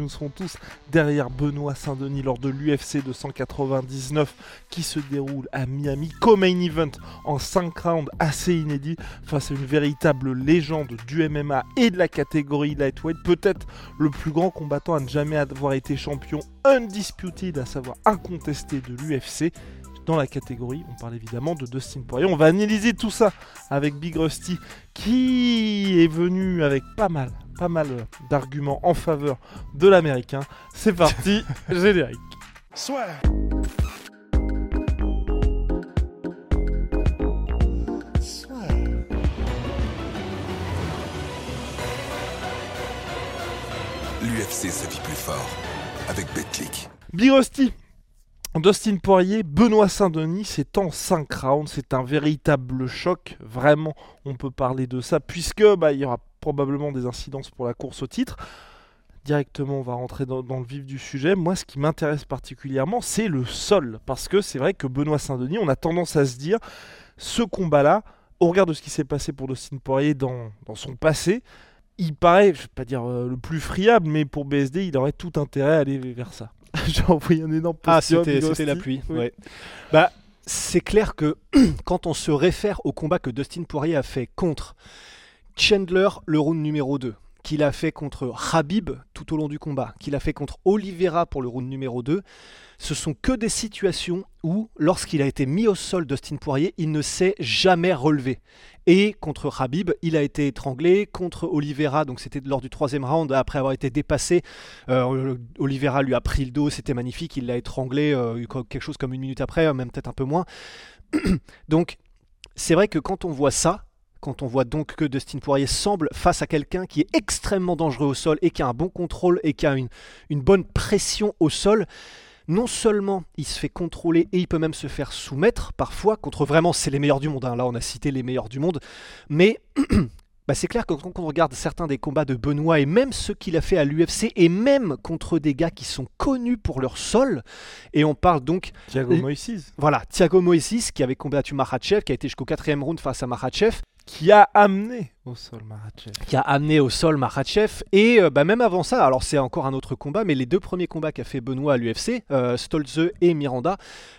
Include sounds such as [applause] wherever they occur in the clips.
Nous serons tous derrière Benoît Saint-Denis lors de l'UFC 299 qui se déroule à Miami. Co-main event en 5 rounds assez inédit face à une véritable légende du MMA et de la catégorie lightweight. Peut-être le plus grand combattant à ne jamais avoir été champion undisputed, à savoir incontesté de l'UFC dans la catégorie. On parle évidemment de Dustin Poirier. On va analyser tout ça avec Big Rusty qui est venu avec pas mal, pas mal d'arguments en faveur de l'américain. C'est parti, [laughs] générique. Soit. L'UFC sa vie plus fort avec BetClick. Big Rusty, Dustin Poirier, Benoît Saint-Denis, c'est en 5 rounds, c'est un véritable choc, vraiment on peut parler de ça, puisque bah, il y aura probablement des incidences pour la course au titre. Directement on va rentrer dans, le vif du sujet. Moi ce qui m'intéresse particulièrement c'est le sol, parce que c'est vrai que Benoît Saint-Denis, on a tendance à se dire, ce combat-là, au regard de ce qui s'est passé pour Dustin Poirier dans, son passé, il paraît, je vais pas dire euh, le plus friable, mais pour BSD, il aurait tout intérêt à aller vers ça. [laughs] J'ai envoyé un énorme Ah, c'était la pluie. Oui. ouais. Bah, c'est clair que [clears throat] quand on se réfère au combat que Dustin Poirier a fait contre Chandler, le round numéro 2, qu'il a fait contre Habib tout au long du combat, qu'il a fait contre Oliveira pour le round numéro 2, ce sont que des situations où, lorsqu'il a été mis au sol, Dustin Poirier, il ne s'est jamais relevé. Et contre Habib, il a été étranglé. Contre Oliveira, donc c'était lors du troisième round, après avoir été dépassé, euh, Oliveira lui a pris le dos, c'était magnifique, il l'a étranglé euh, quelque chose comme une minute après, même peut-être un peu moins. [clears throat] donc c'est vrai que quand on voit ça, quand on voit donc que Dustin Poirier semble face à quelqu'un qui est extrêmement dangereux au sol et qui a un bon contrôle et qui a une, une bonne pression au sol, non seulement il se fait contrôler et il peut même se faire soumettre parfois contre vraiment c'est les meilleurs du monde. hein. Là on a cité les meilleurs du monde, mais [clears throat] bah, c'est clair que quand on regarde certains des combats de Benoît et même ceux qu'il a fait à l'UFC et même contre des gars qui sont connus pour leur sol, et on parle donc Thiago Et- Moïse, voilà Thiago Moïse qui avait combattu Makhachev, qui a été jusqu'au quatrième round face à Makhachev, qui a amené au sol Makhachev. qui a amené au sol Makhachev. Et euh, bah, même avant ça, alors c'est encore un autre combat, mais les deux premiers combats qu'a fait Benoît à l'UFC, euh, Stolze et Miranda,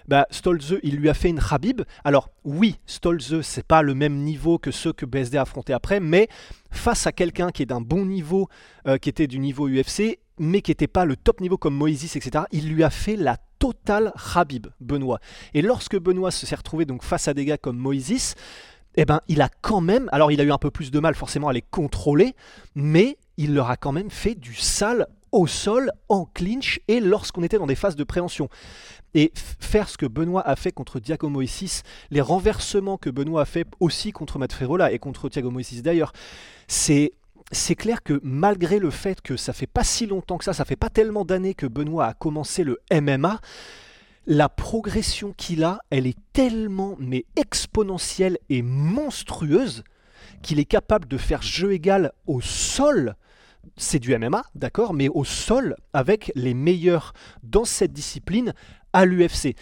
bah, Stolze, il lui a fait une Khabib. Alors oui, Stolze, c'est pas le même niveau que ceux que BSD a affronté après, mais face à quelqu'un qui est d'un bon niveau, euh, qui était du niveau UFC, mais qui n'était pas le top niveau comme Moïse, etc., il lui a fait la totale Khabib, Benoît. Et lorsque Benoît se s'est retrouvé donc face à des gars comme Moïse, eh ben, il a quand même, alors il a eu un peu plus de mal forcément à les contrôler, mais il leur a quand même fait du sale au sol, en clinch et lorsqu'on était dans des phases de préhension. Et faire ce que Benoît a fait contre Thiago Moïse, les renversements que Benoît a fait aussi contre Matt Frerola et contre Thiago Moïse d'ailleurs, c'est c'est clair que malgré le fait que ça fait pas si longtemps que ça, ça fait pas tellement d'années que Benoît a commencé le MMA, la progression qu'il a, elle est tellement mais exponentielle et monstrueuse qu'il est capable de faire jeu égal au sol. C'est du MMA, d'accord, mais au sol avec les meilleurs dans cette discipline à l'UFC.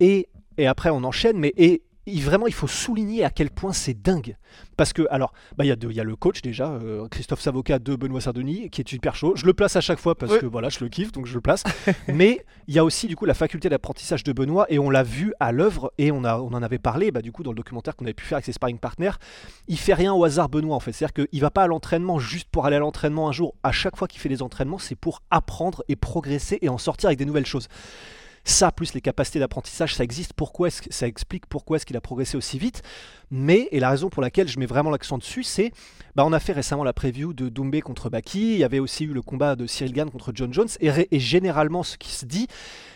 Et, et après on enchaîne, mais et, il- vraiment il faut souligner à quel point c'est dingue. Parce que, alors, bah, il y, a y le coach déjà, euh, Christophe Savoca de Benoît Saint-Denis, qui est super chaud. Je le place à chaque fois parce Oui. que voilà, je le kiffe, donc je le place. [laughs] Mais il y a aussi du coup la faculté d'apprentissage de Benoît et on l'a vu à l'œuvre et on, a, on en avait parlé bah, du coup dans le documentaire qu'on avait pu faire avec ses sparring partners. Il fait rien au hasard Benoît en fait, c'est-à-dire qu'il va pas à l'entraînement juste pour aller à l'entraînement un jour. À chaque fois qu'il fait des entraînements, c'est pour apprendre et progresser et en sortir avec des nouvelles choses. Ça, plus les capacités d'apprentissage, ça existe. Pourquoi est-ce que ça explique pourquoi est-ce qu'il a progressé aussi vite. Mais, et la raison pour laquelle je mets vraiment l'accent dessus, c'est, bah, on a fait récemment la preview de Doumbé contre Baki. Il y avait aussi eu le combat de Cyril Gann contre John Jones. Et, généralement, ce qui se dit,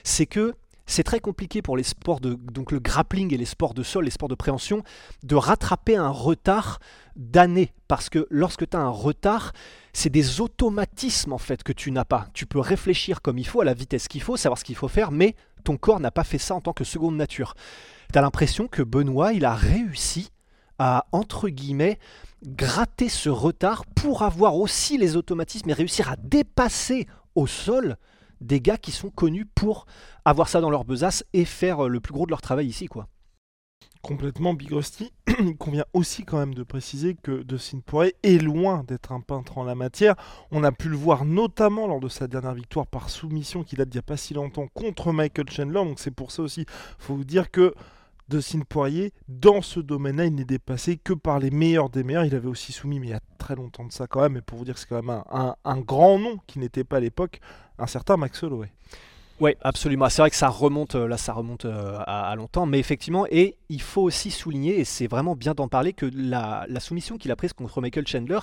c'est que c'est très compliqué pour les sports de donc le grappling et les sports de sol, les sports de préhension, de rattraper un retard d'années. Parce que lorsque tu as un retard, c'est des automatismes en fait que tu n'as pas. Tu peux réfléchir comme il faut, à la vitesse qu'il faut, savoir ce qu'il faut faire, mais ton corps n'a pas fait ça en tant que seconde nature. Tu as l'impression que Benoît, il a réussi à, entre guillemets, gratter ce retard pour avoir aussi les automatismes et réussir à dépasser au sol des gars qui sont connus pour avoir ça dans leur besace et faire le plus gros de leur travail ici, quoi. Complètement Big Rusty. [clears throat] Il convient aussi quand même de préciser que Dustin Poirier est loin d'être un peintre en la matière. On a pu le voir notamment lors de sa dernière victoire par soumission qui date d'il n'y a pas si longtemps contre Michael Chandler. Donc c'est pour ça aussi, faut vous dire que Dustin Poirier, dans ce domaine-là, il n'est dépassé que par les meilleurs des meilleurs. Il avait aussi soumis, mais il y a très longtemps de ça quand même, et pour vous dire que c'est quand même un, grand nom qui n'était pas à l'époque, un certain Max Holloway. Oui, absolument. C'est vrai que ça remonte, euh, là, ça remonte euh, à, longtemps, mais effectivement, et il faut aussi souligner, et c'est vraiment bien d'en parler, que la, soumission qu'il a prise contre Michael Chandler,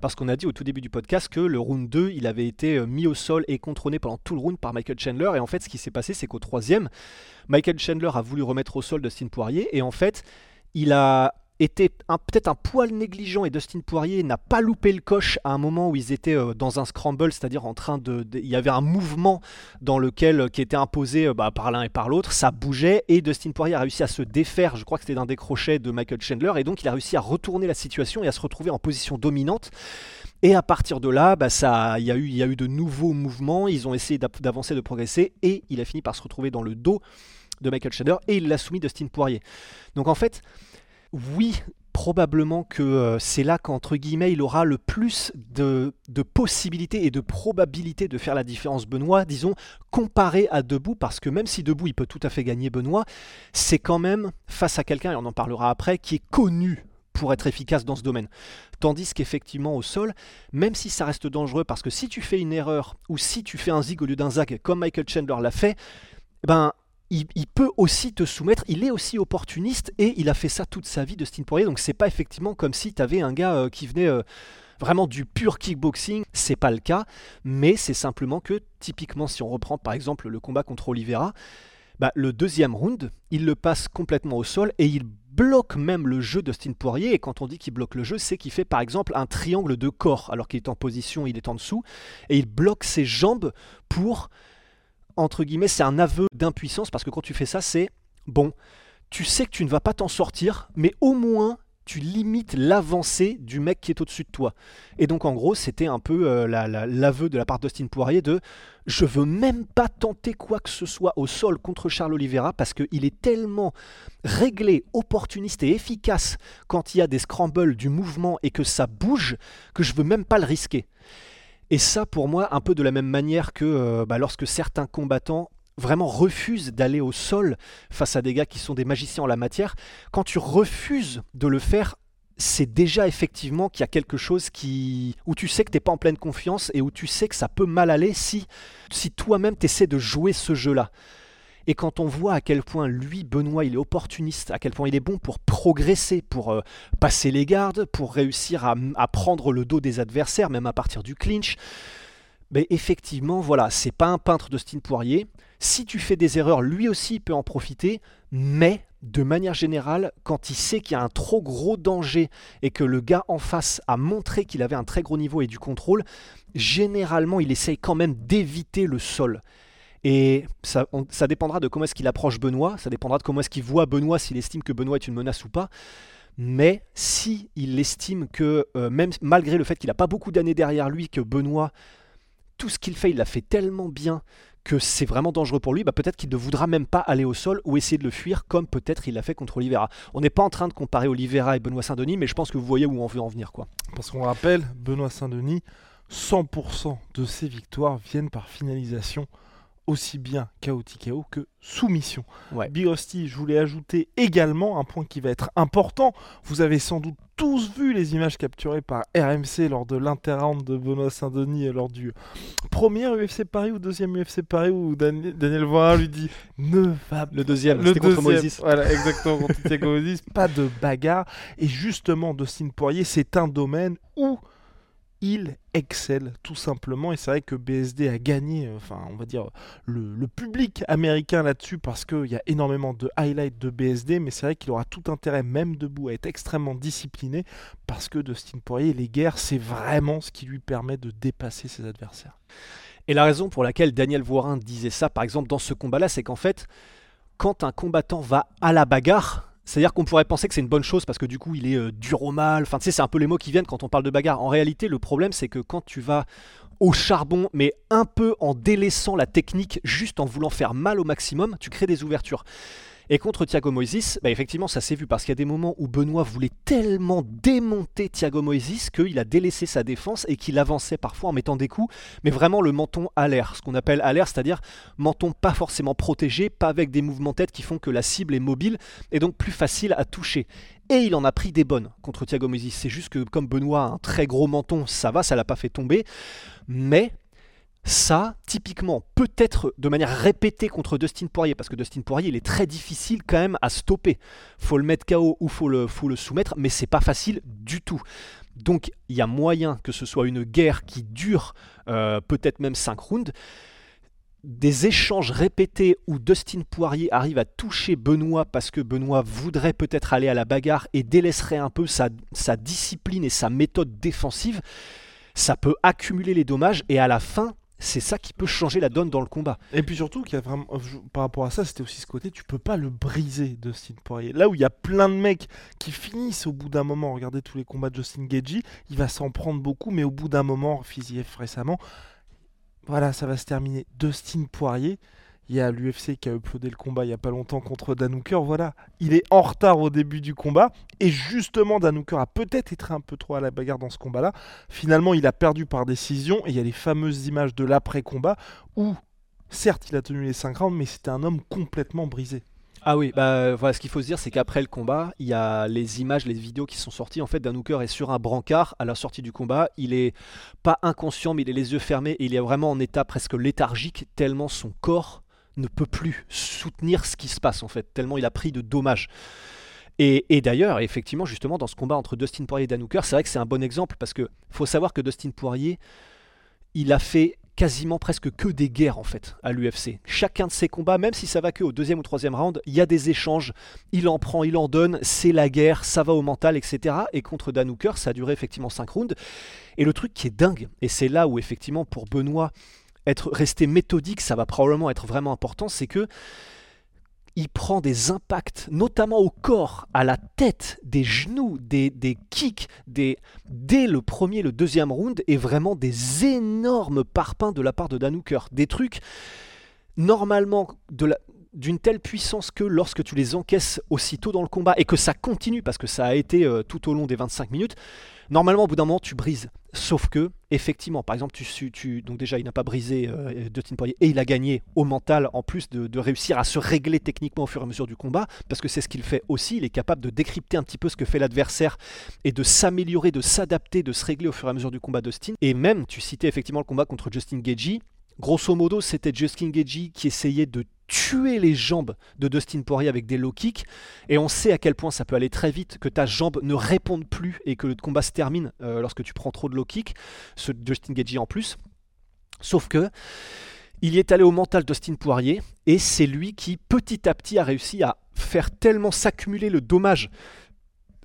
parce qu'on a dit au tout début du podcast que le round 2, il avait été euh, mis au sol et contrôlé pendant tout le round par Michael Chandler, et en fait, ce qui s'est passé, c'est qu'au troisième, Michael Chandler a voulu remettre au sol Dustin Poirier, et en fait, il a était peut-être un poil négligent et Dustin Poirier n'a pas loupé le coche à un moment où ils étaient euh, dans un scramble, c'est-à-dire en train de, Il y avait un mouvement dans lequel euh, qui était imposé euh, bah, par l'un et par l'autre, ça bougeait et Dustin Poirier a réussi à se défaire, je crois que c'était d'un décrochet de Michael Chandler, et donc il a réussi à retourner la situation et à se retrouver en position dominante. Et à partir de là, bah, il, y y a eu de nouveaux mouvements, ils ont essayé d'avancer, de progresser, et il a fini par se retrouver dans le dos de Michael Chandler, et il l'a soumis Dustin Poirier. Donc en fait, oui, probablement que euh, c'est là qu'entre guillemets il aura le plus de, possibilités et de probabilités de faire la différence Benoît, disons, comparé à Debout, parce que même si Debout il peut tout à fait gagner Benoît, c'est quand même face à quelqu'un, et on en parlera après, qui est connu pour être efficace dans ce domaine. Tandis qu'effectivement au sol, même si ça reste dangereux, parce que si tu fais une erreur, ou si tu fais un zig au lieu d'un zag, comme Michael Chandler l'a fait, ben il, peut aussi te soumettre, il est aussi opportuniste et il a fait ça toute sa vie de Steen Poirier. Donc c'est pas effectivement comme si tu avais un gars euh, qui venait euh, vraiment du pur kickboxing, c'est pas le cas, mais c'est simplement que typiquement si on reprend par exemple le combat contre Oliveira, bah, le deuxième round, il le passe complètement au sol et il bloque même le jeu de Steen Poirier. Et quand on dit qu'il bloque le jeu, c'est qu'il fait par exemple un triangle de corps alors qu'il est en position, il est en dessous, et il bloque ses jambes pour entre guillemets, c'est un aveu d'impuissance parce que quand tu fais ça, c'est bon, tu sais que tu ne vas pas t'en sortir, mais au moins tu limites l'avancée du mec qui est au-dessus de toi. Et donc en gros, c'était un peu euh, l'aveu de la part d'Austin Poirier de je veux même pas tenter quoi que ce soit au sol contre Charles Oliveira parce qu'il est tellement réglé, opportuniste et efficace quand il y a des scrambles du mouvement et que ça bouge que je veux même pas le risquer. Et ça, pour moi, un peu de la même manière que euh, bah, lorsque certains combattants vraiment refusent d'aller au sol face à des gars qui sont des magiciens en la matière, quand tu refuses de le faire, c'est déjà effectivement qu'il y a quelque chose qui où tu sais que tu n'es pas en pleine confiance et où tu sais que ça peut mal aller si, si toi-même tu essaies de jouer ce jeu-là. Et quand on voit à quel point lui, Benoît, il est opportuniste, à quel point il est bon pour progresser, pour euh, passer les gardes, pour réussir à, prendre le dos des adversaires, même à partir du clinch, mais effectivement, voilà, c'est pas un peintre de Poirier. Si tu fais des erreurs, lui aussi peut en profiter, mais de manière générale, quand il sait qu'il y a un trop gros danger et que le gars en face a montré qu'il avait un très gros niveau et du contrôle, généralement il essaye quand même d'éviter le sol. Et ça, dépendra de comment est-ce qu'il approche Benoît, ça dépendra de comment est-ce qu'il voit Benoît, s'il estime que Benoît est une menace ou pas. Mais si il estime que, euh, même malgré le fait qu'il n'a pas beaucoup d'années derrière lui, que Benoît, tout ce qu'il fait, il l'a fait tellement bien que c'est vraiment dangereux pour lui, bah peut-être qu'il ne voudra même pas aller au sol ou essayer de le fuir comme peut-être il l'a fait contre Oliveira. On n'est pas en train de comparer Oliveira et Benoît Saint-Denis, mais je pense que vous voyez où on veut en venir. Parce qu'on rappelle, Benoît Saint-Denis, 100% de ses victoires viennent par finalisation aussi bien KO que soumission. Ouais. Big Rusty, je voulais ajouter également un point qui va être important. Vous avez sans doute tous vu les images capturées par RMC lors de l'interround de Benoît Saint-Denis lors du premier UFC Paris ou deuxième UFC Paris où Daniel, Daniel lui dit ne va le deuxième le contre Moïse voilà exactement contre Thiago pas de bagarre et justement Dustin Poirier c'est un domaine où il excelle tout simplement et c'est vrai que BSD a gagné, euh, enfin on va dire le, public américain là-dessus parce qu'il y a énormément de highlights de BSD mais c'est vrai qu'il aura tout intérêt même debout à être extrêmement discipliné parce que Dustin Poirier, les guerres c'est vraiment ce qui lui permet de dépasser ses adversaires. Et la raison pour laquelle Daniel Voirin disait ça par exemple dans ce combat-là c'est qu'en fait quand un combattant va à la bagarre c'est-à-dire qu'on pourrait penser que c'est une bonne chose parce que du coup il est euh, dur au mal. Enfin, tu sais, c'est un peu les mots qui viennent quand on parle de bagarre. En réalité, le problème c'est que quand tu vas au charbon, mais un peu en délaissant la technique, juste en voulant faire mal au maximum, tu crées des ouvertures. Et contre Thiago Moises, bah effectivement, ça s'est vu parce qu'il y a des moments où Benoît voulait tellement démonter Thiago Moises qu'il a délaissé sa défense et qu'il avançait parfois en mettant des coups, mais vraiment le menton à l'air, ce qu'on appelle à l'air, c'est-à-dire menton pas forcément protégé, pas avec des mouvements tête qui font que la cible est mobile et donc plus facile à toucher. Et il en a pris des bonnes contre Thiago Moises. C'est juste que comme Benoît a un très gros menton, ça va, ça l'a pas fait tomber. Mais ça, typiquement, peut-être de manière répétée contre Dustin Poirier, parce que Dustin Poirier, il est très difficile quand même à stopper. Faut le mettre KO ou faut le, faut le soumettre, mais c'est pas facile du tout. Donc il y a moyen que ce soit une guerre qui dure euh, peut-être même 5 rounds. Des échanges répétés où Dustin Poirier arrive à toucher Benoît parce que Benoît voudrait peut-être aller à la bagarre et délaisserait un peu sa, sa discipline et sa méthode défensive, ça peut accumuler les dommages et à la fin, c'est ça qui peut changer la donne dans le combat. Et puis surtout, qu'il a euh, par rapport à ça, c'était aussi ce côté, tu peux pas le briser, Dustin Poirier. Là où il y a plein de mecs qui finissent au bout d'un moment, regardez tous les combats de Justin Gagey, il va s'en prendre beaucoup, mais au bout d'un moment, Fiziev récemment, voilà, ça va se terminer. Dustin Poirier, il y a l'UFC qui a uploadé le combat il y a pas longtemps contre Danouker. Voilà, il est en retard au début du combat. Et justement, Danouker a peut-être été un peu trop à la bagarre dans ce combat-là. Finalement, il a perdu par décision. Et il y a les fameuses images de l'après-combat où, certes, il a tenu les 5 rounds, mais c'était un homme complètement brisé. Ah oui, bah voilà, ce qu'il faut se dire, c'est qu'après le combat, il y a les images, les vidéos qui sont sorties. En fait, Danouker est sur un brancard à la sortie du combat. Il est pas inconscient, mais il a les yeux fermés et il est vraiment en état presque léthargique, tellement son corps ne peut plus soutenir ce qui se passe en fait, tellement il a pris de dommages. Et, d'ailleurs, effectivement, justement, dans ce combat entre Dustin Poirier et Danouker, c'est vrai que c'est un bon exemple parce que faut savoir que Dustin Poirier, il a fait quasiment presque que des guerres en fait à l'UFC. Chacun de ses combats, même si ça va que au deuxième ou troisième round, il y a des échanges, il en prend, il en donne, c'est la guerre, ça va au mental, etc. Et contre Danouker, ça a duré effectivement 5 rounds. Et le truc qui est dingue, et c'est là où effectivement pour Benoît, être resté méthodique, ça va probablement être vraiment important, c'est que il prend des impacts, notamment au corps, à la tête, des genoux, des, des kicks, dès le premier, le deuxième round, et vraiment des énormes parpaings de la part de Danouker. Des trucs, normalement, d'une telle puissance que lorsque tu les encaisses aussitôt dans le combat et que ça continue parce que ça a été euh, tout au long des 25 minutes, normalement au bout d'un moment tu brises. Sauf que, effectivement, par exemple, tu, tu donc déjà il n'a pas brisé euh, Dustin Poirier et il a gagné au mental en plus de, réussir à se régler techniquement au fur et à mesure du combat parce que c'est ce qu'il fait aussi. Il est capable de décrypter un petit peu ce que fait l'adversaire et de s'améliorer, de s'adapter, de se régler au fur et à mesure du combat Dustin. Et même, tu citais effectivement le combat contre Justin Gagey. Grosso modo, c'était Justin Gagey qui essayait de tuer les jambes de Dustin Poirier avec des low kicks. Et on sait à quel point ça peut aller très vite, que ta jambe ne réponde plus et que le combat se termine euh, lorsque tu prends trop de low kicks. Ce Justin Gagey en plus. Sauf que il y est allé au mental Dustin Poirier et c'est lui qui petit à petit a réussi à faire tellement s'accumuler le dommage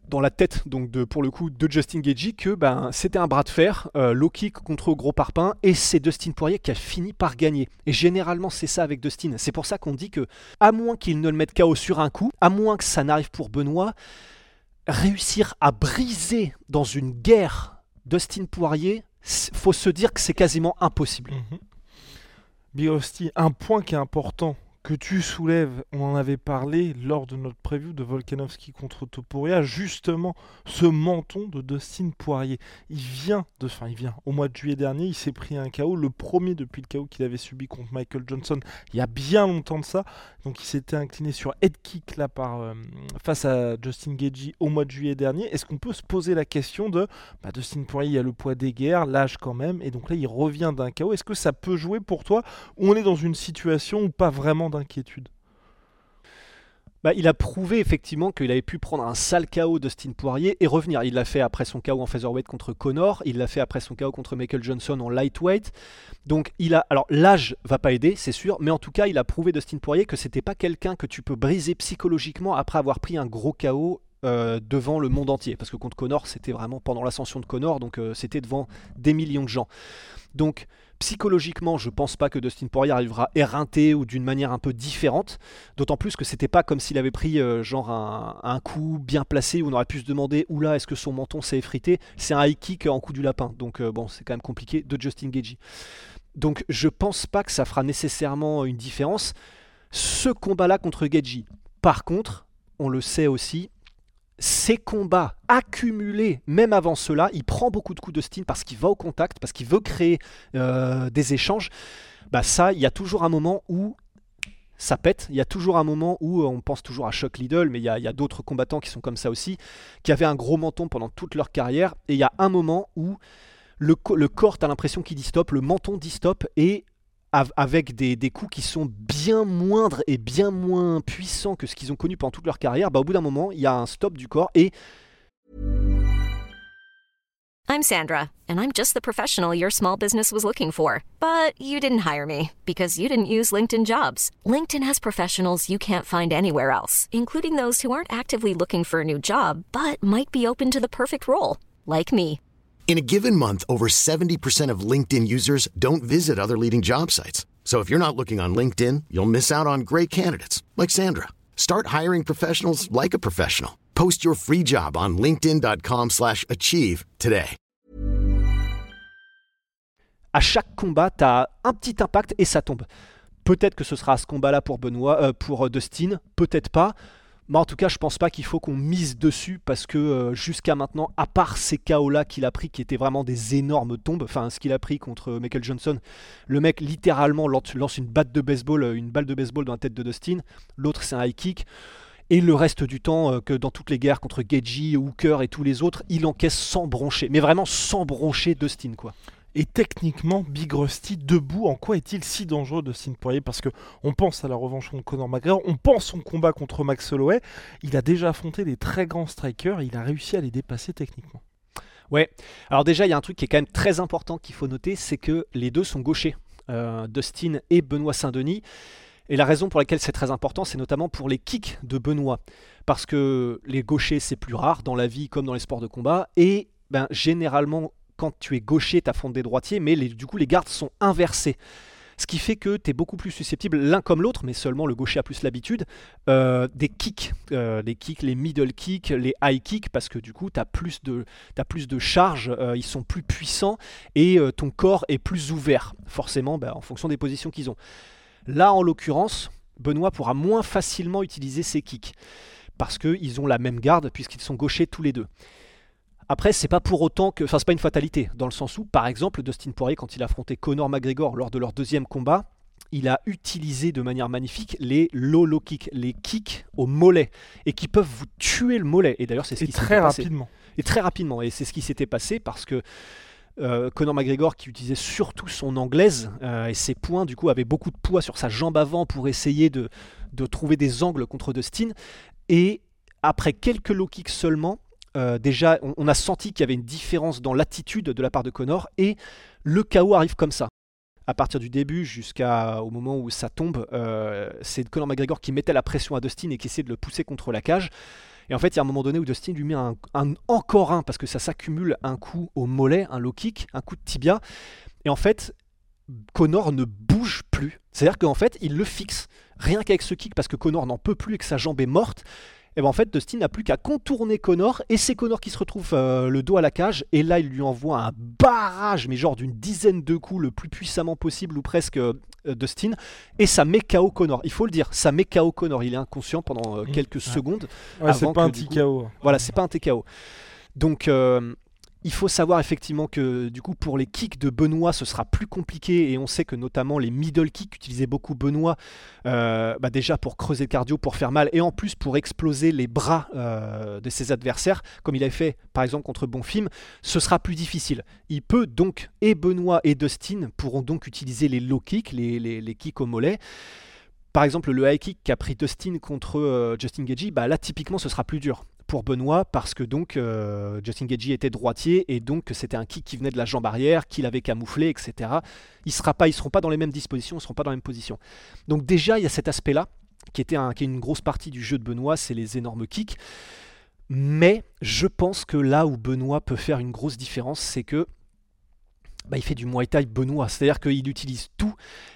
dans la tête donc de, pour le coup de Justin Gagey que ben, c'était un bras de fer, euh, low kick contre gros parpaing et c'est Dustin Poirier qui a fini par gagner. Et généralement c'est ça avec Dustin. C'est pour ça qu'on dit que à moins qu'il ne le mette KO sur un coup, à moins que ça n'arrive pour Benoît, réussir à briser dans une guerre Dustin Poirier, faut se dire que c'est quasiment impossible. Mm un point qui est important que tu soulèves, on en avait parlé lors de notre preview de Volkanovski contre Topuria, justement ce menton de Dustin Poirier. Il vient de, il vient, au mois de juillet dernier, il s'est pris un KO, le premier depuis le KO qu'il avait subi contre Michael Johnson il y a bien longtemps de ça. Donc il s'était incliné sur head kick là par euh, face à Justin Gagey au mois de juillet dernier. Est-ce qu'on peut se poser la question de bah, Dustin Poirier, il a le poids des guerres, l'âge quand même, et donc là il revient d'un KO. Est-ce que ça peut jouer pour toi on est dans une situation où pas vraiment d'inquiétude Bah, il a prouvé effectivement qu'il avait pu prendre un sale KO Dustin Poirier et revenir. Il l'a fait après son KO en featherweight contre Connor, il l'a fait après son KO contre Michael Johnson en lightweight. Donc il a, alors l'âge va pas aider, c'est sûr, mais en tout cas il a prouvé Dustin Poirier que c'était pas quelqu'un que tu peux briser psychologiquement après avoir pris un gros KO euh, devant le monde entier. Parce que contre Connor, c'était vraiment pendant l'ascension de Connor, donc euh, c'était devant des millions de gens. Donc psychologiquement, je pense pas que Dustin Poirier arrivera éreinté ou d'une manière un peu différente. D'autant plus que c'était pas comme s'il avait pris euh, genre un, coup bien placé où on aurait pu se demander oula est-ce que son menton s'est effrité? C'est un high kick en coup du lapin, donc bon c'est quand même compliqué de Justin Gagey. Donc je pense pas que ça fera nécessairement une différence. Ce combat-là contre Gagey. Par contre, on le sait aussi, ces combats accumulés, même avant cela, il prend beaucoup de coups de Steen parce qu'il va au contact, parce qu'il veut créer euh, des échanges. Bah ça, il y a toujours un moment où ça pète. Il y a toujours un moment où euh, on pense toujours à Chuck Liddell, mais il y a, d'autres combattants qui sont comme ça aussi, qui avaient un gros menton pendant toute leur carrière. Et il y a un moment où le, corps, tu as l'impression qu'il dit stop, le menton dit stop, et avec des, coups qui sont bien moindres et bien moins puissants que ce qu'ils ont connu pendant toute leur carrière, bah, au bout d'un moment, il y a un stop du corps et. I'm Sandra, and I'm just the professional your small business was looking for. But you didn't hire me because you didn't use LinkedIn jobs. LinkedIn has professionals you can't find anywhere else, including those who aren't actively looking for a new job but might be open to the perfect role, like me. In a given month, over 70% of LinkedIn users don't visit other leading job sites. So if you're not looking on LinkedIn, you'll miss out on great candidates like Sandra. Start hiring professionals like a professional. Post your free job on linkedin.com/achieve today. À chaque combat, tu as un petit impact et ça tombe. Peut-être que ce sera ce combat-là pour Benoît euh, pour euh, Dustin, peut-être pas. Mais en tout cas, je pense pas qu'il faut qu'on mise dessus parce que euh, jusqu'à maintenant, à part ces KO-là qu'il a pris qui étaient vraiment des énormes tombes, enfin ce qu'il a pris contre Michael Johnson, le mec littéralement lance une batte de baseball, euh, une balle de baseball dans la tête de Dustin, l'autre c'est un high kick. Et le reste du temps, euh, que dans toutes les guerres contre Gagey, Hooker et tous les autres, il encaisse sans broncher. Mais vraiment sans broncher Dustin, quoi. Et techniquement, Big Rusty, debout, en quoi est-il si dangereux de Steen Poirier? Parce que on pense à la revanche contre Conor McGregor, on pense son combat contre Max Holloway. Il a déjà affronté des très grands strikers et il a réussi à les dépasser techniquement. Ouais, alors déjà, il y a un truc qui est quand même très important qu'il faut noter, c'est que les deux sont gauchers, euh, Dustin et Benoît Saint-Denis. Et la raison pour laquelle c'est très important, c'est notamment pour les kicks de Benoît. Parce que les gauchers, c'est plus rare dans la vie comme dans les sports de combat. Et ben, généralement, quand tu es gaucher, tu affrontes des droitiers, mais du coup, les gardes sont inversés. Ce qui fait que tu es beaucoup plus susceptible, l'un comme l'autre, mais seulement le gaucher a plus l'habitude, euh, des kicks, euh, les kicks, les middle kicks, les high kicks, parce que du coup, tu as plus de, as plus de charge, euh, ils sont plus puissants et ton corps est plus ouvert, forcément, bah, en fonction des positions qu'ils ont. Là, en l'occurrence, Benoît pourra moins facilement utiliser ses kicks, parce qu'ils ont la même garde, puisqu'ils sont gauchers tous les deux. Après, c'est pas pour autant que. Enfin, c'est pas une fatalité, dans le sens où, par exemple, Dustin Poirier, quand il affrontait Conor McGregor lors de leur deuxième combat, il a utilisé de manière magnifique les low low kicks, les kicks au mollet, et qui peuvent vous tuer le mollet. Et d'ailleurs, c'est ce qui très rapidement. Et très rapidement. Et c'est ce qui s'était passé parce que euh, Conor McGregor, qui utilisait surtout son anglaise euh, et ses poings, du coup, avait beaucoup de poids sur sa jambe avant pour essayer de, de trouver des angles contre Dustin. Et après quelques low kicks seulement, euh, déjà, on, a senti qu'il y avait une différence dans l'attitude de la part de Connor et le chaos arrive comme ça. À partir du début jusqu'au moment où ça tombe, euh, c'est Conor McGregor qui mettait la pression à Dustin et qui essayait de le pousser contre la cage. Et en fait, il y a un moment donné où Dustin lui met un, encore un, parce que ça s'accumule, un coup au mollet, un low kick, un coup de tibia. Et en fait, Connor ne bouge plus. C'est-à-dire qu'en fait, il le fixe. Rien qu'avec ce kick, parce que Connor n'en peut plus et que sa jambe est morte, et ben en fait Dustin n'a plus qu'à contourner Connor et c'est Connor qui se retrouve euh, le dos à la cage et là il lui envoie un barrage mais genre d'une dizaine de coups le plus puissamment possible ou presque euh, Dustin et ça met KO Connor. Il faut le dire, ça met KO Connor. Il est inconscient pendant euh, quelques secondes. c'est pas un TKO. Voilà, c'est pas un TKO. Donc il faut savoir effectivement que du coup pour les kicks de Benoît ce sera plus compliqué. Et on sait que notamment les middle kicks utilisaient beaucoup Benoît euh, bah déjà pour creuser le cardio, pour faire mal et en plus pour exploser les bras euh, de ses adversaires comme il avait fait par exemple contre Bonfim, ce sera plus difficile. Il peut donc et Benoît et Dustin pourront donc utiliser les low kicks, les kicks au mollet. Par exemple, le high kick qu'a pris Dustin contre euh, Justin Gagey, bah là typiquement ce sera plus dur pour Benoît parce que donc euh, Justin Gagey était droitier et donc c'était un kick qui venait de la jambe arrière, qu'il avait camouflé, etc. Ils seront pas dans les mêmes dispositions, ils seront pas dans la même position. Donc déjà il y a cet aspect-là qui était qui est une grosse partie du jeu de Benoît, c'est les énormes kicks. Mais je pense que là où Benoît peut faire une grosse différence, c'est que bah, il fait du Muay Thai Benoît, c'est-à-dire qu'il utilise tout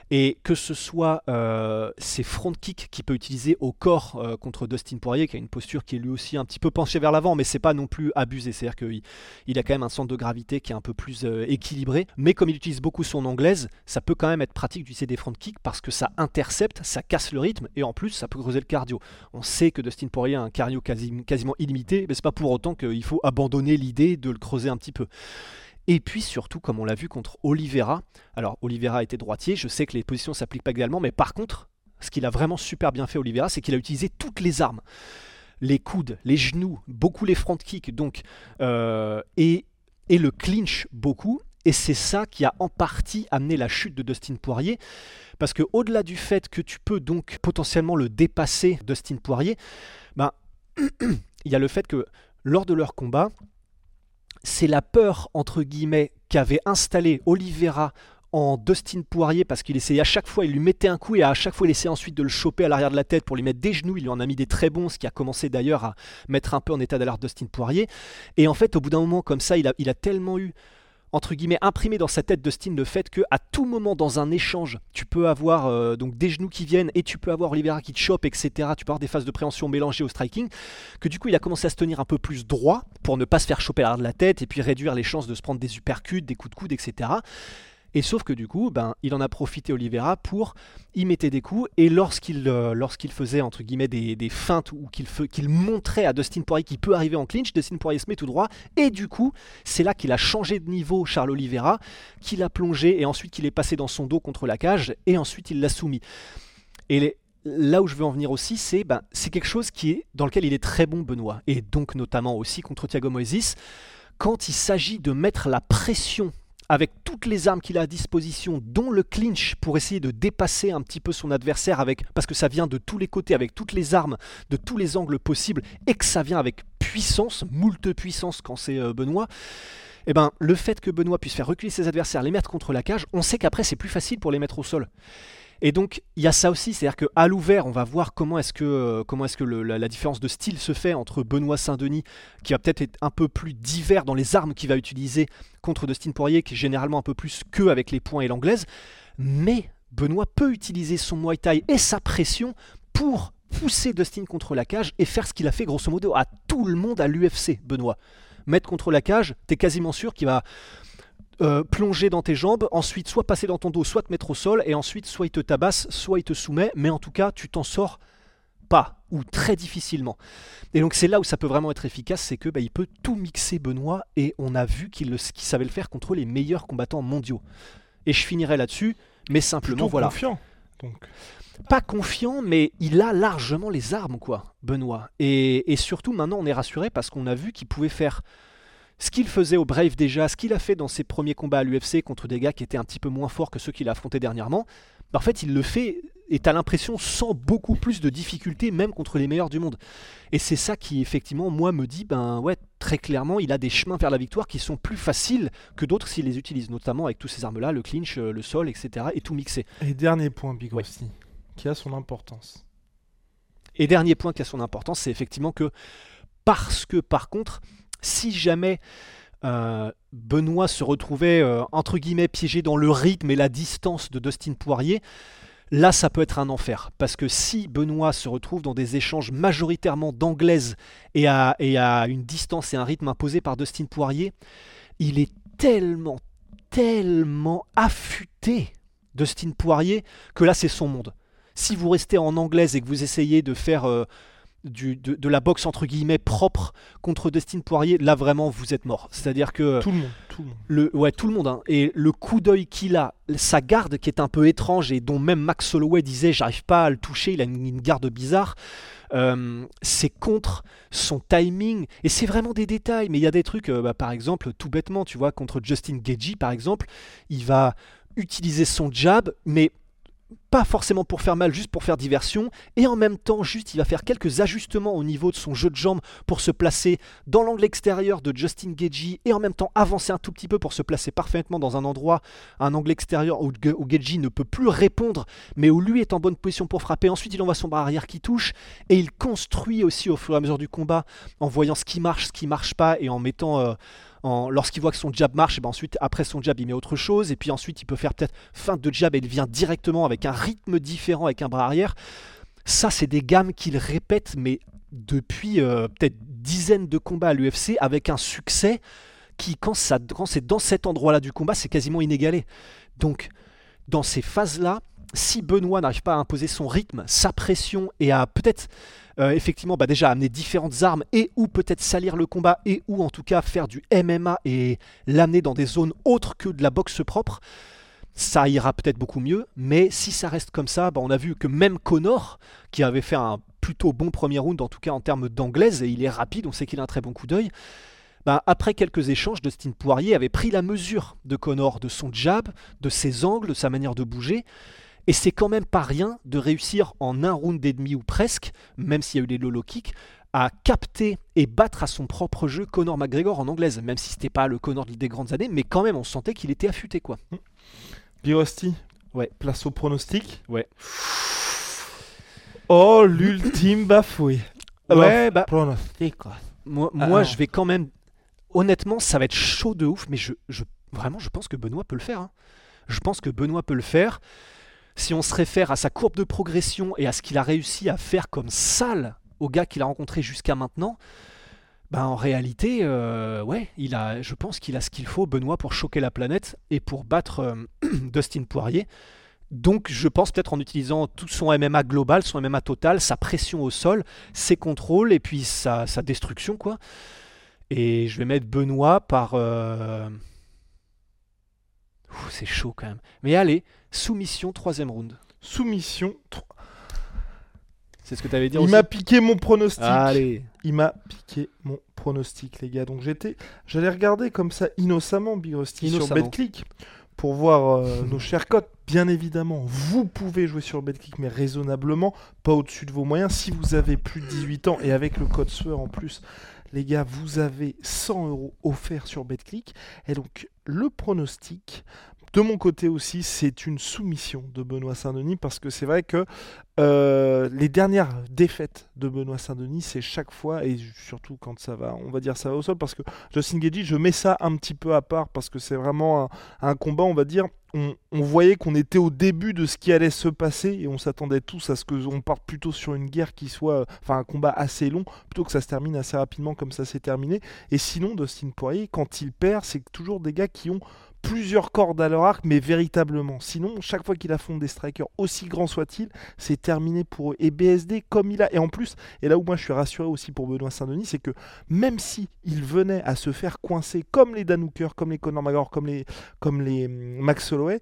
et que ce soit euh, ses front kicks qu'il peut utiliser au corps euh, contre Dustin Poirier, qui a une posture qui est lui aussi un petit peu penchée vers l'avant, mais c'est pas non plus abusé, c'est-à-dire qu'il il a quand même un centre de gravité qui est un peu plus euh, équilibré, mais comme il utilise beaucoup son anglaise, ça peut quand même être pratique d'utiliser des front kicks parce que ça intercepte, ça casse le rythme et en plus ça peut creuser le cardio. On sait que Dustin Poirier a un cardio quasiment illimité, mais c'est pas pour autant qu'il faut abandonner l'idée de le creuser un petit peu. Et puis surtout, comme on l'a vu contre Oliveira, alors Oliveira était droitier, je sais que les positions s'appliquent pas également, mais par contre, ce qu'il a vraiment super bien fait Oliveira, c'est qu'il a utilisé toutes les armes. Les coudes, les genoux, beaucoup les front kicks, donc, euh, et, et le clinch beaucoup. Et c'est ça qui a en partie amené la chute de Dustin Poirier. Parce que au-delà du fait que tu peux donc potentiellement le dépasser, Dustin Poirier, ben, [clears throat] il y a le fait que lors de leur combat, c'est la peur, entre guillemets, qu'avait installé Oliveira en Dustin Poirier parce qu'il essayait à chaque fois, il lui mettait un coup et à chaque fois il essayait ensuite de le choper à l'arrière de la tête pour lui mettre des genoux. Il lui en a mis des très bons, ce qui a commencé d'ailleurs à mettre un peu en état d'alerte Dustin Poirier. Et en fait, au bout d'un moment comme ça, il a, il a tellement eu entre guillemets imprimé dans sa tête de Steen le fait que à tout moment dans un échange tu peux avoir euh, donc des genoux qui viennent et tu peux avoir Oliveira qui te chope etc tu peux avoir des phases de préhension mélangées au striking que du coup il a commencé à se tenir un peu plus droit pour ne pas se faire choper l'arrière de la tête et puis réduire les chances de se prendre des uppercuts des coups de coude etc et sauf que du coup, ben, il en a profité Oliveira pour y mettre des coups. Et lorsqu'il euh, faisait entre guillemets des, des feintes ou qu'il qu'il montrait à Dustin Poirier qu'il peut arriver en clinch, Dustin Poirier se met tout droit. Et du coup, c'est là qu'il a changé de niveau Charles Oliveira, qu'il a plongé et ensuite qu'il est passé dans son dos contre la cage et ensuite il l'a soumis. Et là où je veux en venir aussi, c'est ben, c'est quelque chose qui est dans lequel il est très bon Benoît et donc notamment aussi contre Thiago Moises quand il s'agit de mettre la pression avec toutes les armes qu'il a à disposition, dont le clinch pour essayer de dépasser un petit peu son adversaire parce que ça vient de tous les côtés avec toutes les armes de tous les angles possibles et que ça vient avec puissance, moult puissance quand c'est euh, Benoît. Eh ben, le fait que Benoît puisse faire reculer ses adversaires, les mettre contre la cage, on sait qu'après c'est plus facile pour les mettre au sol. Et donc il y a ça aussi, c'est-à-dire qu'à l'ouvert, on va voir comment est-ce que, euh, comment est-ce que la, différence de style se fait entre Benoît Saint-Denis, qui va peut-être être un peu plus divers dans les armes qu'il va utiliser, contre Dustin Poirier, qui est généralement un peu plus que avec les points et l'anglaise. Mais Benoît peut utiliser son Muay Thai et sa pression pour pousser Dustin contre la cage et faire ce qu'il a fait grosso modo à tout le monde à l'UFC, Benoît. Mettre contre la cage, t'es quasiment sûr qu'il va euh, plonger dans tes jambes, ensuite soit passer dans ton dos, soit te mettre au sol, et ensuite soit il te tabasse, soit il te soumet, mais en tout cas tu t'en sors pas ou très difficilement. Et donc c'est là où ça peut vraiment être efficace, c'est que bah, il peut tout mixer Benoît et on a vu qu'il savait le faire contre les meilleurs combattants mondiaux. Et je finirai là-dessus, mais simplement voilà. Confiant. Donc. Pas confiant, mais il a largement les armes, quoi, Benoît. Et, et surtout maintenant on est rassuré parce qu'on a vu qu'il pouvait faire ce qu'il faisait au Brave déjà, ce qu'il a fait dans ses premiers combats à l'UFC contre des gars qui étaient un petit peu moins forts que ceux qu'il a affrontés dernièrement, bah, en fait il le fait et t'as l'impression sans beaucoup plus de difficultés même contre les meilleurs du monde. Et c'est ça qui effectivement moi me dit ben ouais très clairement il a des chemins vers la victoire qui sont plus faciles que d'autres s'il les utilise, notamment avec toutes ces armes là, le clinch, euh, le sol, etc. et tout mixé. Et dernier point Big aussi, qui a son importance. Et dernier point qui a son importance, c'est effectivement que parce que par contre si jamais euh, Benoît se retrouvait euh, entre guillemets piégé dans le rythme et la distance de Dustin Poirier, là ça peut être un enfer. Parce que si Benoît se retrouve dans des échanges majoritairement d'anglaise et à, et à une distance et un rythme imposé par Dustin Poirier, il est tellement, tellement affûté, Dustin Poirier, que là c'est son monde. Si vous restez en anglaise et que vous essayez de faire... Euh, de, la boxe entre guillemets propre contre Dustin Poirier, là vraiment vous êtes mort. C'est-à-dire que tout le monde, tout le monde. Le, ouais, tout le monde. Hein. Et le coup d'œil qu'il a, sa garde qui est un peu étrange et dont même Max Holloway disait j'arrive pas à le toucher, il a une, garde bizarre. Euh, c'est contre son timing et c'est vraiment des détails mais il y a des trucs euh, bah, par exemple tout bêtement tu vois contre Justin Gagey par exemple il va utiliser son jab mais pas forcément pour faire mal, juste pour faire diversion, et en même temps, juste, il va faire quelques ajustements au niveau de son jeu de jambes pour se placer dans l'angle extérieur de Justin Gagey, et en même temps avancer un tout petit peu pour se placer parfaitement dans un endroit, un angle extérieur où, où Gagey ne peut plus répondre, mais où lui est en bonne position pour frapper. Ensuite, il envoie son bras arrière qui touche, et il construit aussi au fur et à mesure du combat, en voyant ce qui marche, ce qui marche pas, et en mettant... Euh, lorsqu'il voit que son jab marche, et ben ensuite, après son jab, il met autre chose. Et puis ensuite, il peut faire peut-être fin de jab et il vient directement avec un rythme différent, avec un bras arrière. Ça, c'est des gammes qu'il répète, mais depuis euh, peut-être dizaines de combats à l'UFC, avec un succès qui, ça, quand c'est dans cet endroit-là du combat, c'est quasiment inégalé. Donc, dans ces phases-là, si Benoît n'arrive pas à imposer son rythme, sa pression et à peut-être euh, effectivement bah déjà amener différentes armes et ou peut-être salir le combat et ou en tout cas faire du MMA et l'amener dans des zones autres que de la boxe propre, ça ira peut-être beaucoup mieux. Mais si ça reste comme ça, bah on a vu que même Connor, qui avait fait un plutôt bon premier round, en tout cas en termes d'anglaise, et il est rapide, on sait qu'il a un très bon coup d'œil. Bah, après quelques échanges, Dustin Poirier avait pris la mesure de Connor, de son jab, de ses angles, de sa manière de bouger. Et c'est quand même pas rien de réussir en un round et demi ou presque, même s'il y a eu des lolo kicks, à capter et battre à son propre jeu Conor McGregor en anglaise, même si c'était pas le Conor des grandes années, mais quand même on sentait qu'il était affûté quoi. Birosti, ouais. place au pronostic. Ouais. Oh l'ultime bafoué. Ouais, bah. Pronostic. Moi, moi je vais quand même. Honnêtement, ça va être chaud de ouf, mais je, je... vraiment, je pense que Benoît peut le faire. Hein. Je pense que Benoît peut le faire si on se réfère à sa courbe de progression et à ce qu'il a réussi à faire comme salle au gars qu'il a rencontré jusqu'à maintenant, ben en réalité, euh, ouais, il a, je pense qu'il a ce qu'il faut, Benoît, pour choquer la planète et pour battre euh, [clears throat] Dustin Poirier. Donc je pense peut-être en utilisant tout son MMA global, son MMA total, sa pression au sol, ses contrôles et puis sa, destruction, quoi. Et je vais mettre Benoît par... Euh, c'est chaud quand même. Mais allez, soumission, troisième round. Soumission. C'est ce que tu avais dit Il m'a piqué mon pronostic. Allez. Il m'a piqué mon pronostic, les gars. Donc j'étais, j'allais regarder comme ça innocemment Big Rusty sur BetClick pour voir euh, [laughs] nos chers cotes. Bien évidemment, vous pouvez jouer sur BetClick, mais raisonnablement, pas au-dessus de vos moyens. Si vous avez plus de 18 ans et avec le code SUEUR en plus, les gars, vous avez 100 euros offerts sur BetClick. Et donc, le pronostic, de mon côté aussi, c'est une soumission de Benoît Saint-Denis parce que c'est vrai que euh, les dernières défaites de Benoît Saint-Denis, c'est chaque fois, et surtout quand ça va, on va dire ça au sol, parce que Justin Gagey, je mets ça un petit peu à part parce que c'est vraiment un, combat, on va dire, on, voyait qu'on était au début de ce qui allait se passer et on s'attendait tous à ce qu'on parte plutôt sur une guerre qui soit, enfin un combat assez long, plutôt que ça se termine assez rapidement comme ça s'est terminé. Et sinon, Dustin Poirier, quand il perd, c'est toujours des gars qui ont plusieurs cordes à leur arc, mais véritablement. Sinon, chaque fois qu'il affronte des strikers, aussi grands soient-ils, c'est terminé pour eux. Et BSD, comme il a. Et en plus, et là où moi je suis rassuré aussi pour Benoît Saint-Denis, c'est que même si il venait à se faire coincer comme les Danouker, comme les Conor comme les, comme les hum, Max Holloway,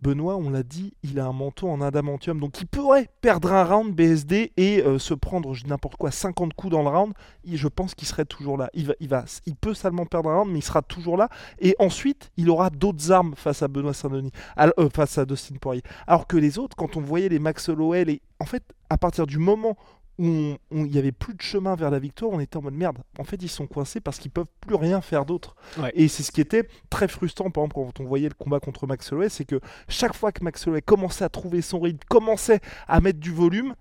Benoît, on l'a dit, il a un manteau en adamantium. Donc il pourrait perdre un round BSD et euh, se prendre n'importe quoi 50 coups dans le round. je pense qu'il serait toujours là. Il, va, il, peut seulement perdre un round, mais il sera toujours là. Et ensuite, il aura d'autres armes face à Benoît Saint-Denis, euh, face à Dustin Poirier. Alors que les autres, quand on voyait les Max Holloway, les... en fait, à partir du moment où il n'y avait plus de chemin vers la victoire, on était en mode merde. En fait, ils sont coincés parce qu'ils peuvent plus rien faire d'autre. Et c'est ce qui était très frustrant, par exemple, quand on voyait le combat contre Max Holloway, c'est que chaque fois que Max Holloway commençait à trouver son rythme, commençait à mettre du volume,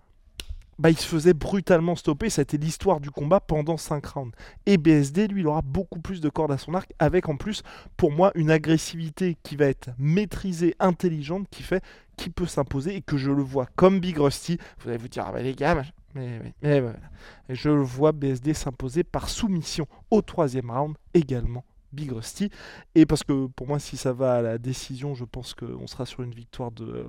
bah, il se faisait brutalement stopper. Ça a été l'histoire du combat pendant 5 rounds. Et BSD, lui, il aura beaucoup plus de cordes à son arc, avec en plus, pour moi, une agressivité qui va être maîtrisée, intelligente, qui fait qu'il peut s'imposer et que je le vois comme Big Rusty. Vous allez vous dire, ah bah les gars, mais, je vois BSD s'imposer par soumission au troisième round également. Big Rusty. Et parce que pour moi, si ça va à la décision, je pense qu'on sera sur une victoire de,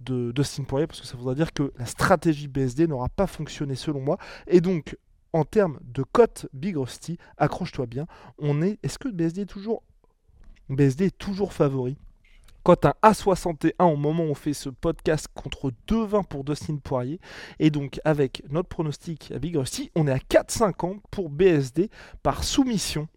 de Dustin Poirier, parce que ça voudra dire que la stratégie BSD n'aura pas fonctionné selon moi. Et donc, en termes de cote Big Rusty, accroche-toi bien. On est. Est-ce que BSD toujours. BSD est toujours favori? Un A61 au moment où on fait ce podcast contre 2,20 pour Dustin Poirier. Et donc avec notre pronostic à Big Rusty, on est à 4,50 pour BSD par soumission.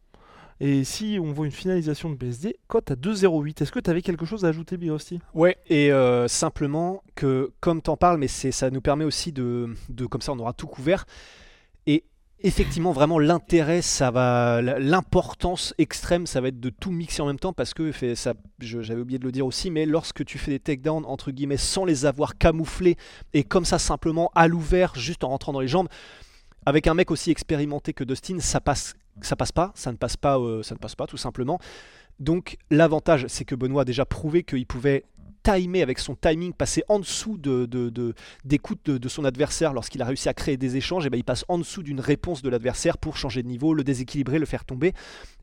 Et si on voit une finalisation de BSD, cote à 2,08. Est-ce que tu avais quelque chose à ajouter, Birosti Ouais, et euh, simplement que, comme t'en parles, mais ça nous permet aussi de, comme ça on aura tout couvert. Effectivement, vraiment l'intérêt, ça va, l'importance extrême, ça va être de tout mixer en même temps parce que ça, j'avais oublié de le dire aussi, mais lorsque tu fais des takedowns entre guillemets sans les avoir camouflés et comme ça simplement à l'ouvert, juste en rentrant dans les jambes, avec un mec aussi expérimenté que Dustin, ça passe, ça passe pas, ça ne passe pas, euh, ça ne passe pas tout simplement. Donc l'avantage, c'est que Benoît a déjà prouvé qu'il pouvait timer avec son timing, passer en dessous de, d'écoute de, son adversaire lorsqu'il a réussi à créer des échanges, et ben il passe en dessous d'une réponse de l'adversaire pour changer de niveau, le déséquilibrer, le faire tomber.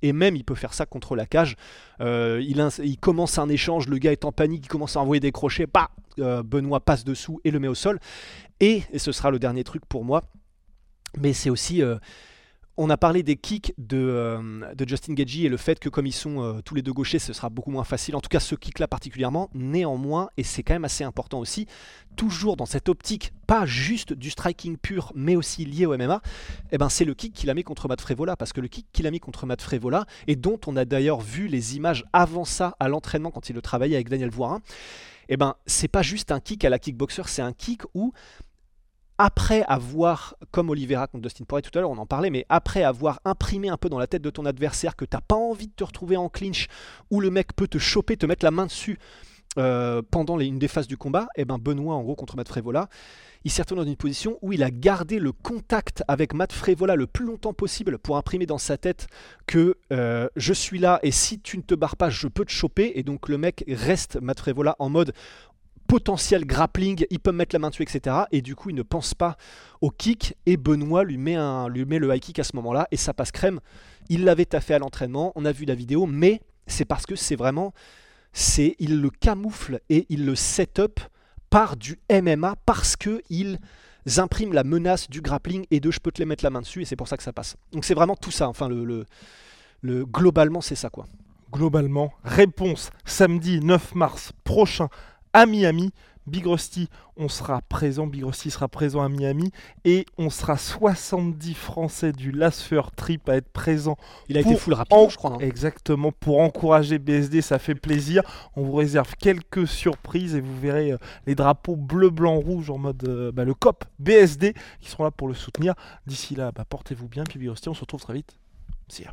Et même il peut faire ça contre la cage. Euh, il, commence un échange, le gars est en panique, il commence à envoyer des crochets, bah, Benoît passe dessous et le met au sol. Et, et ce sera le dernier truc pour moi, mais c'est aussi euh, on a parlé des kicks de, euh, Justin Gagey et le fait que comme ils sont euh, tous les deux gauchers, ce sera beaucoup moins facile. En tout cas, ce kick-là particulièrement. Néanmoins, et c'est quand même assez important aussi, toujours dans cette optique, pas juste du striking pur, mais aussi lié au MMA, eh ben c'est le kick qu'il a mis contre Matt Frevola. Parce que le kick qu'il a mis contre Matt Frevola, et dont on a d'ailleurs vu les images avant ça à l'entraînement quand il le travaillait avec Daniel Voirin, eh ben c'est pas juste un kick à la kickboxer, c'est un kick où après avoir, comme Oliveira contre Dustin Poirier tout à l'heure, on en parlait, mais après avoir imprimé un peu dans la tête de ton adversaire que t'as pas envie de te retrouver en clinch, où le mec peut te choper, te mettre la main dessus euh, pendant une des phases du combat, et eh ben Benoît, en gros, contre Matt Frévola, il s'est retrouvé dans une position où il a gardé le contact avec Matt Frévola le plus longtemps possible pour imprimer dans sa tête que euh, je suis là et si tu ne te barres pas, je peux te choper. Et donc le mec reste, Matt Frévola, en mode potentiel grappling, il peut mettre la main dessus, etc. Et du coup, il ne pense pas au kick. Et Benoît lui met, un, lui met le high kick à ce moment-là. Et ça passe crème. Il l'avait taffé à l'entraînement. On a vu la vidéo. Mais c'est parce que c'est vraiment. c'est Il le camoufle et il le set up par du MMA parce que il impriment la menace du grappling et de je peux te les mettre la main dessus et c'est pour ça que ça passe. Donc c'est vraiment tout ça. Enfin, le, le, le globalement, c'est ça quoi. Globalement, réponse samedi 9 mars prochain à Miami. Big Rusty, on sera présent, Big Rusty sera présent à Miami et on sera 70 Français du Lasfer Trip à être présent. Il a été full rapide, je crois. Exactement, pour encourager BSD, ça fait plaisir. On vous réserve quelques surprises et vous verrez euh, les drapeaux bleu, blanc, rouge en mode euh, bah, le COP BSD qui seront là pour le soutenir. D'ici là, bah, portez-vous bien, puis Big Rusty, on se retrouve très vite. See ya.